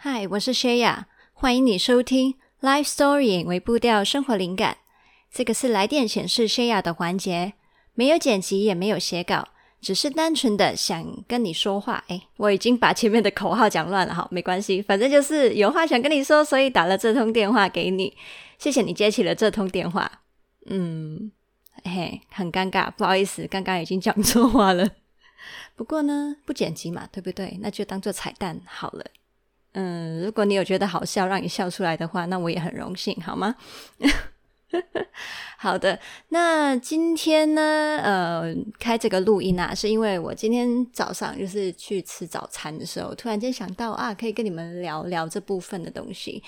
嗨，我是谢雅，欢迎你收听 Life Story 为步调生活灵感。这个是来电显示谢雅的环节，没有剪辑，也没有写稿，只是单纯的想跟你说话。诶，我已经把前面的口号讲乱了，好，没关系，反正就是有话想跟你说，所以打了这通电话给你。谢谢你接起了这通电话。嗯，嘿，很尴尬，不好意思，刚刚已经讲错话了。不过呢，不剪辑嘛，对不对？那就当做彩蛋好了。嗯，如果你有觉得好笑，让你笑出来的话，那我也很荣幸，好吗？好的，那今天呢，呃，开这个录音啊，是因为我今天早上就是去吃早餐的时候，突然间想到啊，可以跟你们聊聊这部分的东西。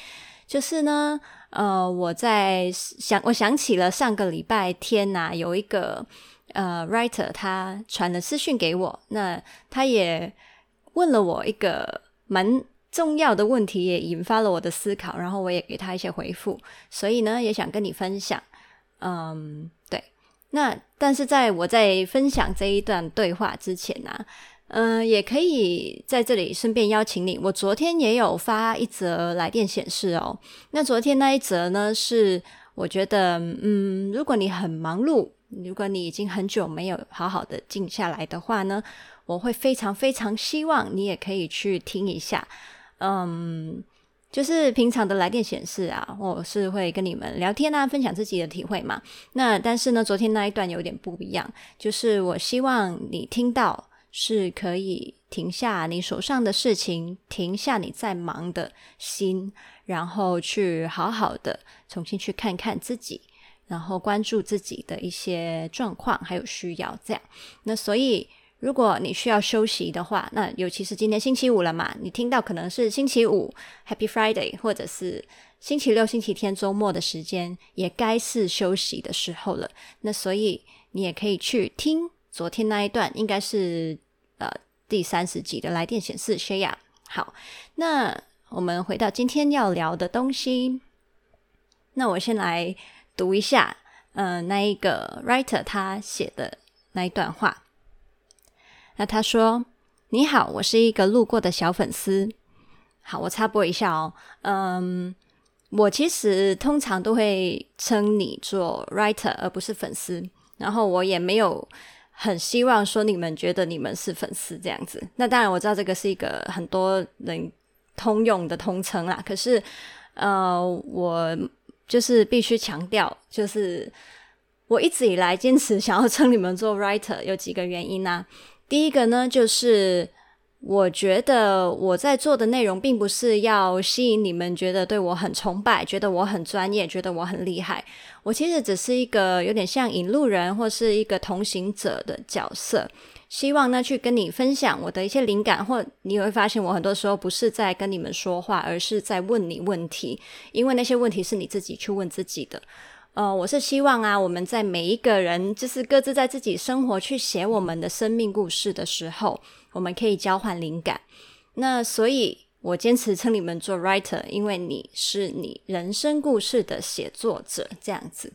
就是呢，呃，我在想，我想起了上个礼拜天呐、有一个。呃，writer 他传了私讯给我，那他也问了我一个蛮重要的问题，也引发了我的思考，然后我也给他一些回复，所以呢，也想跟你分享。嗯，对，那但是在我在分享这一段对话之前呢、嗯、也可以在这里顺便邀请你，我昨天也有发一则来电显示哦。那昨天那一则呢，是我觉得，嗯，如果你很忙碌。如果你已经很久没有好好的静下来的话呢，我会非常非常希望你也可以去听一下。嗯，就是平常的来电显示啊，我是会跟你们聊天啊，分享自己的体会嘛。那但是呢，昨天那一段有点不一样，就是我希望你听到是可以停下你手上的事情，停下你在忙的心，然后去好好的重新去看看自己。然后关注自己的一些状况，还有需要这样。那所以，如果你需要休息的话，那尤其是今天星期五了嘛，你听到可能是星期五 Happy Friday，或者是星期六、星期天周末的时间，也该是休息的时候了。那所以你也可以去听昨天那一段，应该是呃第三十集的来电显示 Shaya。好，那我们回到今天要聊的东西，那我先来。读一下，呃，那一个 writer 他写的那一段话。那他说：“你好，我是一个路过的小粉丝。好，我插播一下哦。嗯，我其实通常都会称你做 writer，而不是粉丝。然后我也没有很希望说你们觉得你们是粉丝这样子。那当然我知道这个是一个很多人通用的通称啦。可是，呃，我。就是必须强调，就是我一直以来坚持想要称你们做 writer，有几个原因呢、啊？第一个呢，就是我觉得我在做的内容并不是要吸引你们觉得对我很崇拜，觉得我很专业，觉得我很厉害。我其实只是一个有点像引路人或是一个同行者的角色。希望呢，去跟你分享我的一些灵感，或你会发现我很多时候不是在跟你们说话，而是在问你问题，因为那些问题是你自己去问自己的。呃，我是希望啊，我们在每一个人就是各自在自己生活去写我们的生命故事的时候，我们可以交换灵感。那所以，我坚持称你们做 writer，因为你是你人生故事的写作者，这样子，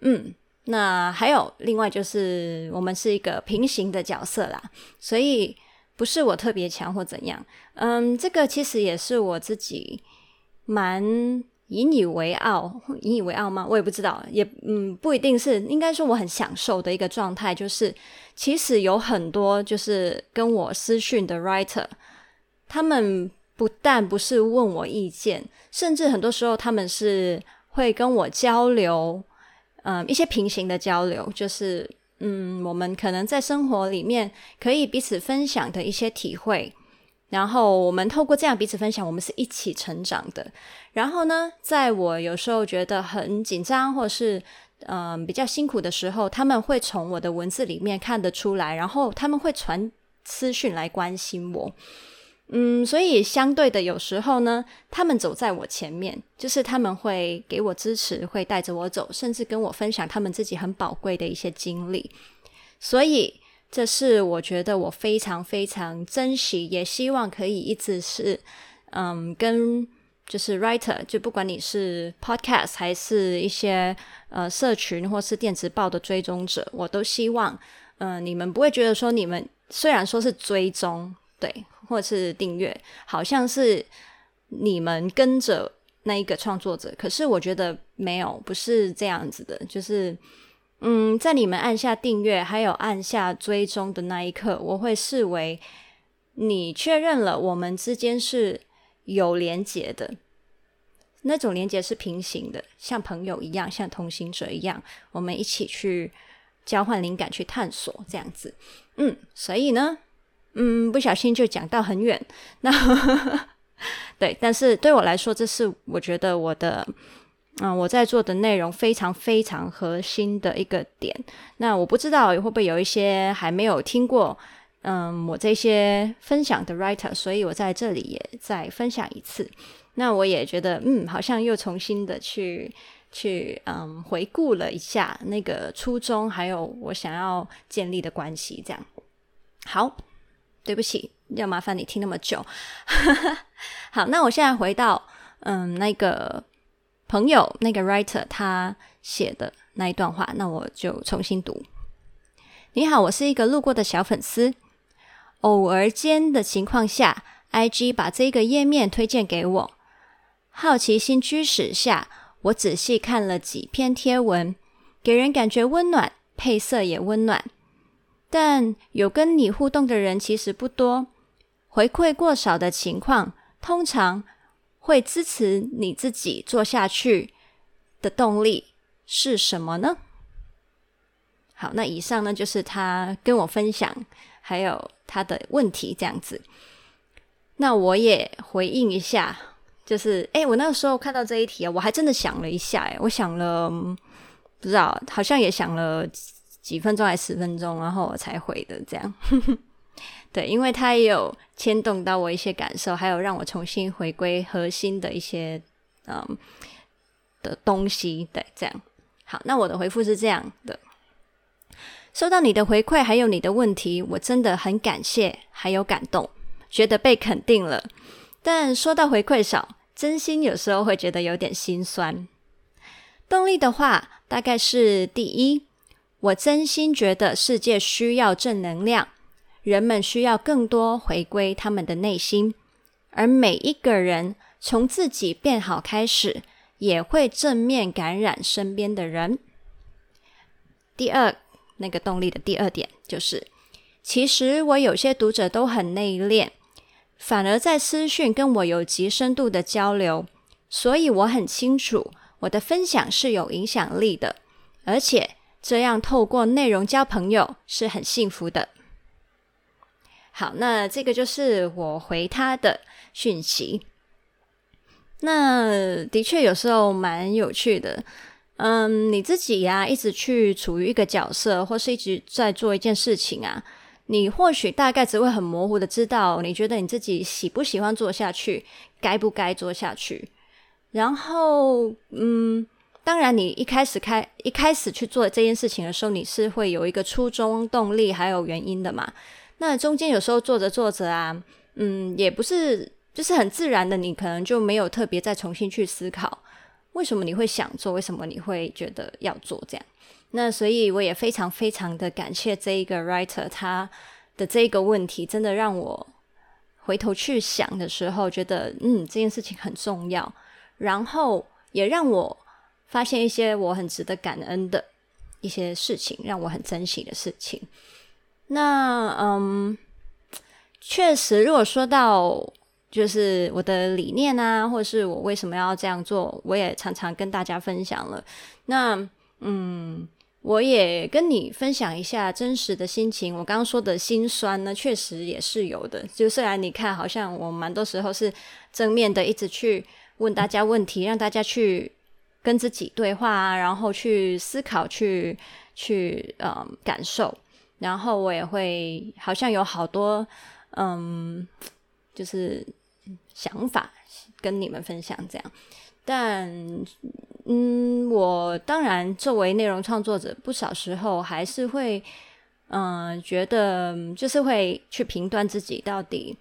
嗯。那还有另外就是，我们是一个平行的角色啦，所以不是我特别强或怎样。嗯，这个其实也是我自己蛮引以为傲，引以为傲吗？我也不知道，也嗯不一定是，应该说我很享受的一个状态，就是其实有很多就是跟我私讯的 writer，他们不但不是问我意见，甚至很多时候他们是会跟我交流。嗯，一些平行的交流，就是嗯，我们可能在生活里面可以彼此分享的一些体会，然后我们透过这样彼此分享，我们是一起成长的。然后呢，在我有时候觉得很紧张或是嗯比较辛苦的时候，他们会从我的文字里面看得出来，然后他们会传私讯来关心我。嗯，所以相对的，有时候呢，他们走在我前面，就是他们会给我支持，会带着我走，甚至跟我分享他们自己很宝贵的一些经历。所以，这是我觉得我非常非常珍惜，也希望可以一直是，嗯，跟就是 writer，就不管你是 podcast 还是一些呃社群或是电子报的追踪者，我都希望，嗯、你们不会觉得说你们虽然说是追踪，对。或是订阅，好像是你们跟着那一个创作者。可是我觉得没有，不是这样子的。就是，嗯，在你们按下订阅还有按下追踪的那一刻，我会视为你确认了我们之间是有连结的。那种连接是平行的，像朋友一样，像同行者一样，我们一起去交换灵感，去探索这样子。嗯，所以呢，嗯，不小心就讲到很远。那 对，但是对我来说，这是我觉得我的，嗯，我在做的内容非常非常核心的一个点。那我不知道会不会有一些还没有听过，嗯，我这些分享的 writer，所以我在这里也再分享一次。那我也觉得，嗯，好像又重新的去去嗯回顾了一下那个初衷，还有我想要建立的关系，这样。好，对不起，要麻烦你听那么久。好，那我现在回到嗯那个朋友那个 writer 他写的那一段话，那我就重新读。你好，我是一个路过的小粉丝，偶尔间的情况下，IG 把这个页面推荐给我。好奇心驱使下，我仔细看了几篇贴文，给人感觉温暖，配色也温暖。但有跟你互动的人其实不多，回馈过少的情况，通常会支持你自己做下去的动力是什么呢？好，那以上呢就是他跟我分享，还有他的问题这样子。那我也回应一下。就是，哎，我那个时候看到这一题啊，我还真的想了一下，哎，我想了，不知道，好像也想了几分钟还是十分钟，然后我才回的这样。对，因为它也有牵动到我一些感受，还有让我重新回归核心的一些嗯的东西。对，这样。好，那我的回复是这样的：收到你的回馈，还有你的问题，我真的很感谢，还有感动，觉得被肯定了。但说到回馈少，真心有时候会觉得有点心酸。动力的话，大概是第一，我真心觉得世界需要正能量，人们需要更多回归他们的内心，而每一个人从自己变好开始，也会正面感染身边的人。第二，那个动力的第二点就是，其实我有些读者都很内敛。反而在私讯跟我有极深度的交流，所以我很清楚我的分享是有影响力的，而且这样透过内容交朋友是很幸福的。好，那这个就是我回他的讯息。那的确有时候蛮有趣的，嗯，你自己呀、一直去处于一个角色，或是一直在做一件事情啊。你或许大概只会很模糊的知道，你觉得你自己喜不喜欢做下去，该不该做下去。然后，嗯，当然，你一开始开一开始去做这件事情的时候，你是会有一个初衷、动力还有原因的嘛。那中间有时候做着做着啊，嗯，也不是就是很自然的，你可能就没有特别再重新去思考，为什么你会想做，为什么你会觉得要做这样。那所以我也非常非常的感谢这一个 writer，他的这个问题真的让我回头去想的时候，觉得嗯，这件事情很重要，然后也让我发现一些我很值得感恩的一些事情，让我很珍惜的事情。那嗯，确实，如果说到就是我的理念啊，或者是我为什么要这样做，我也常常跟大家分享了。那嗯。我也跟你分享一下真实的心情。我刚刚说的心酸呢，确实也是有的。就虽然你看，好像我蛮多时候是正面的，一直去问大家问题，让大家去跟自己对话啊，然后去思考，去去嗯感受。然后我也会好像有好多嗯，就是想法跟你们分享这样，但。嗯，我当然作为内容创作者，不少时候还是会，嗯、觉得就是会去评断自己到底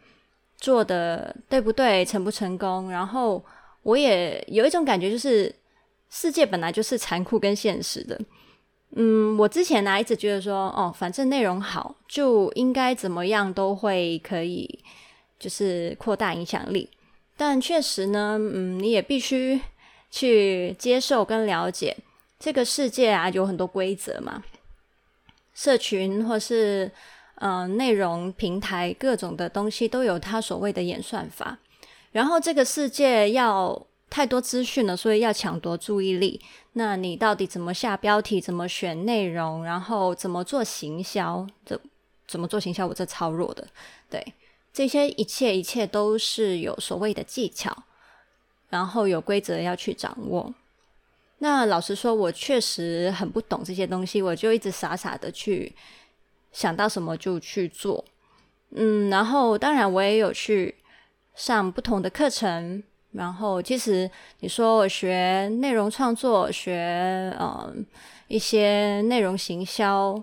做的对不对，成不成功。然后我也有一种感觉，就是世界本来就是残酷跟现实的。嗯，我之前呢一直觉得说，哦，反正内容好，就应该怎么样都会可以，就是扩大影响力。但确实呢，嗯，你也必须去接受跟了解这个世界啊，有很多规则嘛，社群或是嗯、内容平台各种的东西都有它所谓的演算法，然后这个世界要太多资讯了，所以要抢夺注意力。那你到底怎么下标题？怎么选内容？然后怎么做行销？怎怎么做行销？我这超弱的。对，这些一切一切都是有所谓的技巧，然后有规则要去掌握。那老实说，我确实很不懂这些东西，我就一直傻傻的去想到什么就去做。嗯，然后当然我也有去上不同的课程。然后，其实你说我学内容创作，学嗯一些内容行销，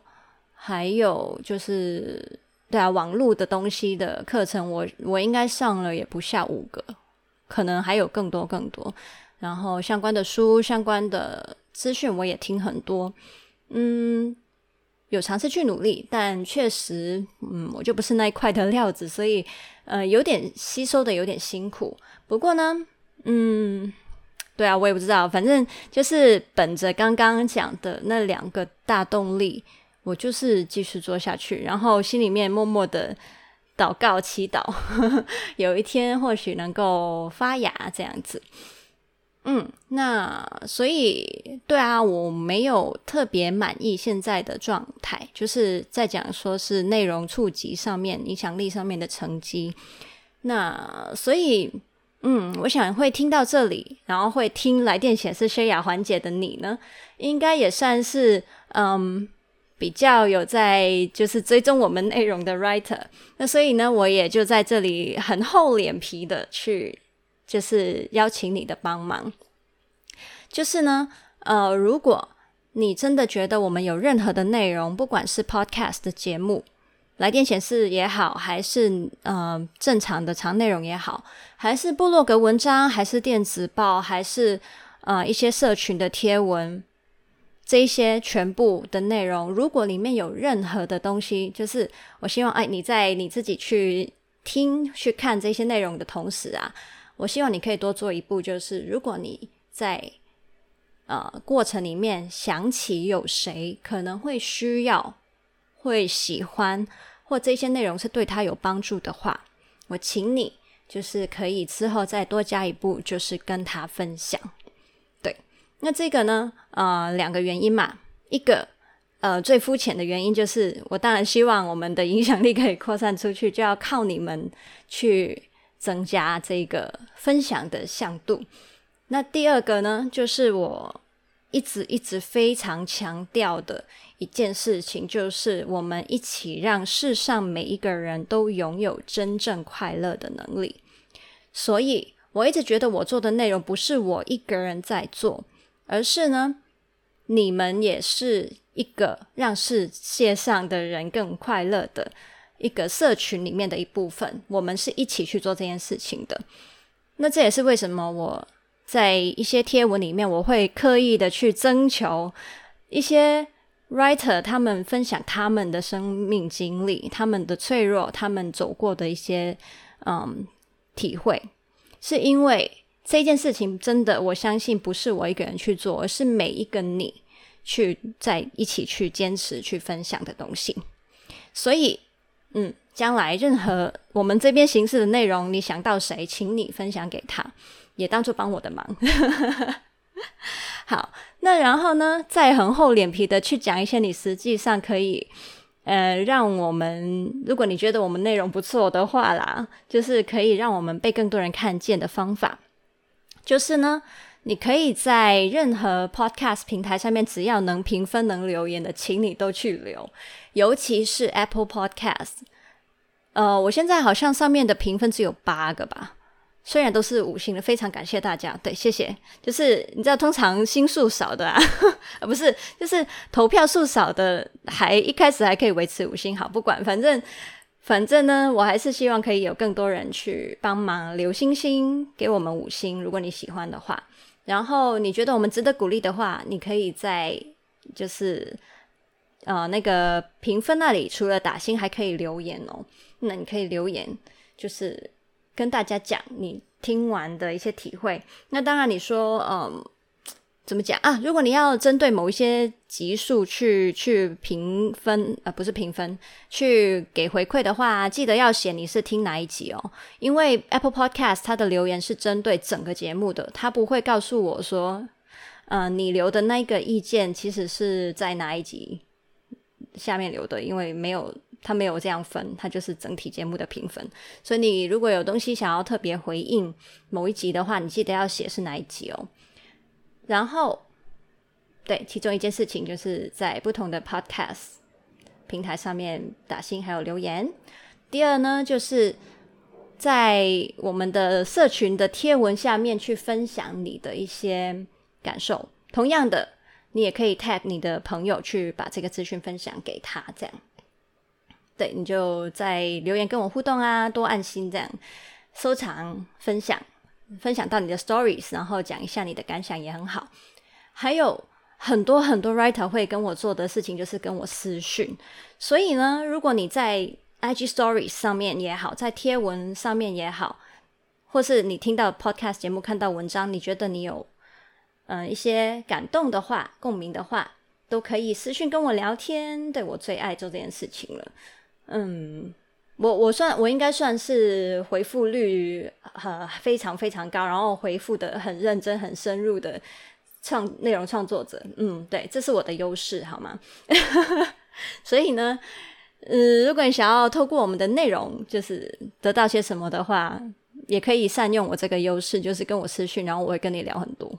还有就是对啊网络的东西的课程，我我应该上了也不下五个，可能还有更多更多。然后相关的书、相关的资讯我也听很多，嗯，有尝试去努力，但确实嗯我就不是那一块的料子，所以呃有点吸收的有点辛苦。不过呢，嗯，对啊，我也不知道，反正就是本着刚刚讲的那两个大动力，我就是继续做下去，然后心里面默默的祷告祈祷，有一天或许能够发芽这样子。嗯，那所以对啊，我没有特别满意现在的状态，就是在讲说是内容触及上面、影响力上面的成绩。那所以。嗯，我想会听到这里，然后会听来电显示薛雅环节的你呢，应该也算是嗯比较有在就是追踪我们内容的 writer。那所以呢，我也就在这里很厚脸皮的去就是邀请你的帮忙。就是呢，呃，如果你真的觉得我们有任何的内容，不管是 podcast 的节目。来电显示也好，还是呃正常的长内容也好，还是部落格文章，还是电子报，还是呃一些社群的贴文，这一些全部的内容，如果里面有任何的东西，就是我希望哎你在你自己去听去看这些内容的同时啊，我希望你可以多做一步，就是如果你在呃过程里面想起有谁可能会需要，会喜欢。或这些内容是对他有帮助的话，我请你就是可以之后再多加一步，就是跟他分享。对，那这个呢，呃，两个原因嘛，一个呃最肤浅的原因就是，我当然希望我们的影响力可以扩散出去，就要靠你们去增加这个分享的向度。那第二个呢，就是我一直一直非常强调的。一件事情就是，我们一起让世上每一个人都拥有真正快乐的能力。所以，我一直觉得我做的内容不是我一个人在做，而是呢，你们也是一个让世界上的人更快乐的一个社群里面的一部分。我们是一起去做这件事情的。那这也是为什么我在一些贴文里面，我会刻意的去征求一些。Writer 他们分享他们的生命经历，他们的脆弱，他们走过的一些嗯体会，是因为这件事情真的，我相信不是我一个人去做，而是每一个你去在一起去坚持去分享的东西。所以，嗯，将来任何我们这边形式的内容，你想到谁，请你分享给他，也当做帮我的忙。好，那然后呢，再很厚脸皮的去讲一些你实际上可以，呃，让我们，如果你觉得我们内容不错的话啦，就是可以让我们被更多人看见的方法，就是呢，你可以在任何 podcast 平台上面，只要能评分、能留言的，请你都去留，尤其是 Apple Podcast，呃，我现在好像上面的评分只有八个吧。虽然都是五星的，非常感谢大家。对，谢谢。就是你知道，通常星数少的啊，不是，就是投票数少的，还一开始还可以维持五星。好，不管，反正反正呢，我还是希望可以有更多人去帮忙留星星，给我们五星。如果你喜欢的话，然后你觉得我们值得鼓励的话，你可以在就是呃那个评分那里，除了打星，还可以留言哦。那你可以留言，就是。跟大家讲你听完的一些体会。那当然，你说，嗯，怎么讲啊？如果你要针对某一些集数去去评分，呃，不是评分，去给回馈的话，记得要写你是听哪一集哦。因为 Apple Podcast 它的留言是针对整个节目的，它不会告诉我说，呃，你留的那个意见其实是在哪一集下面留的，因为没有。他没有这样分，他就是整体节目的评分。所以你如果有东西想要特别回应某一集的话，你记得要写是哪一集哦。然后，对，其中一件事情就是在不同的 podcast 平台上面打星还有留言。第二呢，就是在我们的社群的贴文下面去分享你的一些感受。同样的，你也可以 tag 你的朋友去把这个资讯分享给他，这样。对，你就在留言跟我互动啊，多按心这样，收藏、分享，分享到你的 stories，然后讲一下你的感想也很好。还有很多很多 writer 会跟我做的事情就是跟我私讯，所以呢，如果你在 IG stories 上面也好，在贴文上面也好，或是你听到 podcast 节目看到文章，你觉得你有嗯、呃、一些感动的话、共鸣的话，都可以私讯跟我聊天。对，我最爱做这件事情了。嗯，我我算我应该算是回复率呃非常非常高，然后回复的很认真、很深入的创内容创作者。嗯，对，这是我的优势，好吗？所以呢，嗯，如果你想要透过我们的内容就是得到些什么的话，也可以善用我这个优势，就是跟我私讯，然后我会跟你聊很多。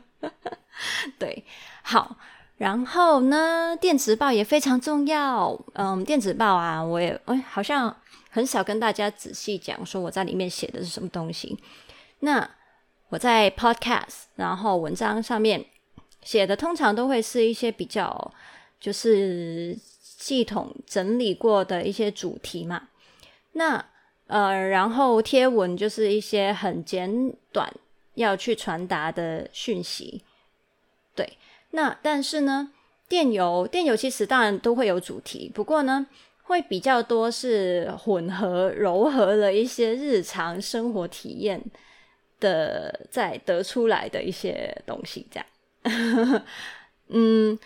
对，好。然后呢，电子报也非常重要。嗯，电子报啊，我也哎，好像很少跟大家仔细讲说我在里面写的是什么东西。那我在 Podcast，然后文章上面写的，通常都会是一些比较就是系统整理过的一些主题嘛。那呃，然后贴文就是一些很简短要去传达的讯息，对。那但是呢，电邮电邮其实当然都会有主题，不过呢，会比较多是混合糅合了一些日常生活体验的，再得出来的一些东西，这样。嗯，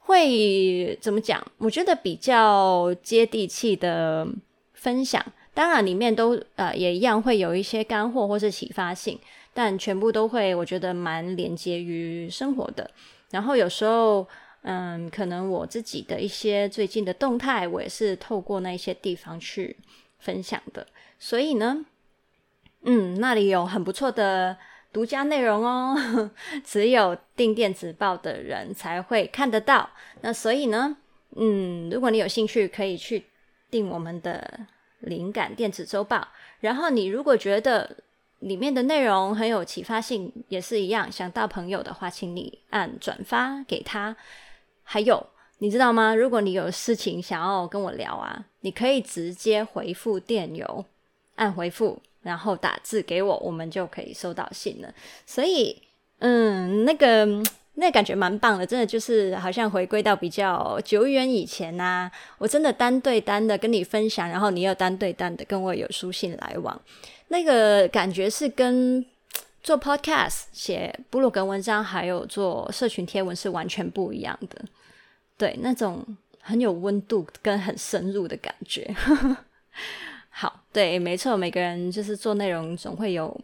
会怎么讲？我觉得比较接地气的分享，当然里面都呃也一样会有一些干货或是启发性，但全部都会我觉得蛮连接于生活的。然后有时候，嗯，可能我自己的一些最近的动态，我也是透过那些地方去分享的。所以呢，嗯，那里有很不错的独家内容哦，只有订电子报的人才会看得到。那所以呢，嗯，如果你有兴趣，可以去订我们的灵感电子周报。然后你如果觉得，里面的内容很有启发性，也是一样。想到朋友的话，请你按转发给他。还有，你知道吗？如果你有事情想要跟我聊啊，你可以直接回复电邮，按回复，然后打字给我，我们就可以收到信了。所以，嗯，那个那感觉蛮棒的，真的就是好像回归到比较久远以前呐、我真的单对单的跟你分享，然后你又单对单的跟我有书信来往。那个感觉是跟做 podcast、写部落格文章，还有做社群贴文是完全不一样的。对，那种很有温度跟很深入的感觉。好，对，没错，每个人就是做内容总会有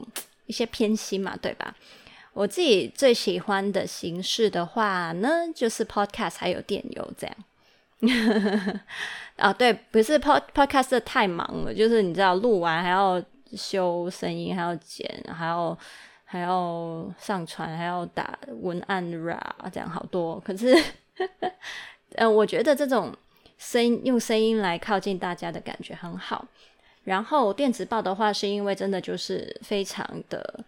一些偏心嘛，对吧？我自己最喜欢的形式的话呢，就是 podcast 还有电邮这样。啊，对，不是 pod podcast 太忙了，就是你知道录完还要。修声音，还要剪，还要还要上传，还要打文案 ra，这样好多。可是，呃，我觉得这种声音用声音来靠近大家的感觉很好。然后电子报的话，是因为真的就是非常的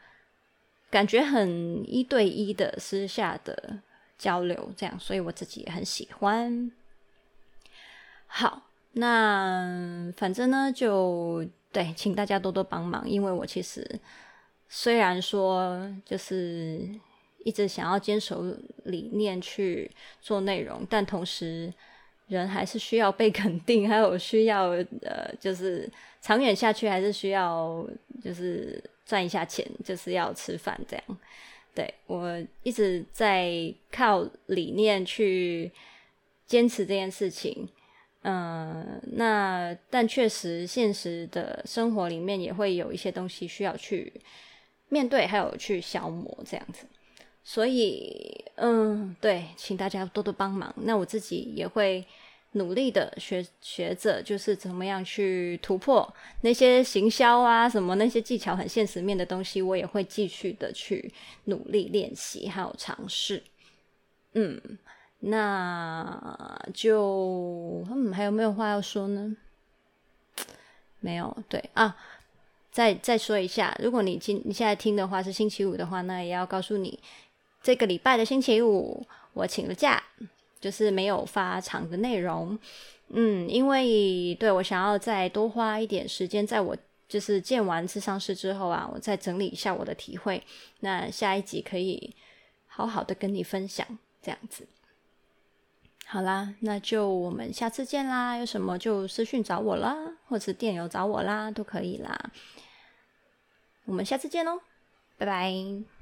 感觉很一对一的私下的交流，这样，所以我自己也很喜欢。好，那反正呢就。对，请大家多多帮忙，因为我其实虽然说就是一直想要坚守理念去做内容，但同时人还是需要被肯定，还有需要呃，就是长远下去还是需要就是赚一下钱，就是要吃饭这样。对，我一直在靠理念去坚持这件事情，嗯、那但确实现实的生活里面也会有一些东西需要去面对，还有去消磨这样子。所以，嗯，对，请大家多多帮忙。那我自己也会努力的学学着，就是怎么样去突破那些行销啊，什么那些技巧很现实面的东西，我也会继续的去努力练习，还有尝试。嗯，那就，嗯，还有没有话要说呢？没有，对啊，再再说一下，如果你今你现在听的话是星期五的话，那也要告诉你。这个礼拜的星期五，我请了假，就是没有发长的内容。嗯，因为对我想要再多花一点时间，在我就是见完咨商师之后啊，我再整理一下我的体会。那下一集可以好好的跟你分享，这样子。好啦，那就我们下次见啦。有什么就私讯找我啦，或者电邮找我啦，都可以啦。我们下次见喽，拜拜。